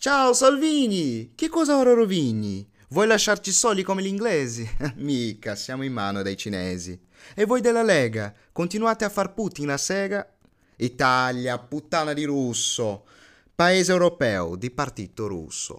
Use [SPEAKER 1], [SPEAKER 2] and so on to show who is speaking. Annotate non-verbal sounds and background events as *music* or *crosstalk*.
[SPEAKER 1] Ciao Salvini! Che cosa ora rovini? Vuoi lasciarci soli come gli inglesi? *laughs* Mica, siamo in mano dai cinesi. E voi della Lega, continuate a far Putin a sega? Italia, puttana di russo, paese europeo di partito russo.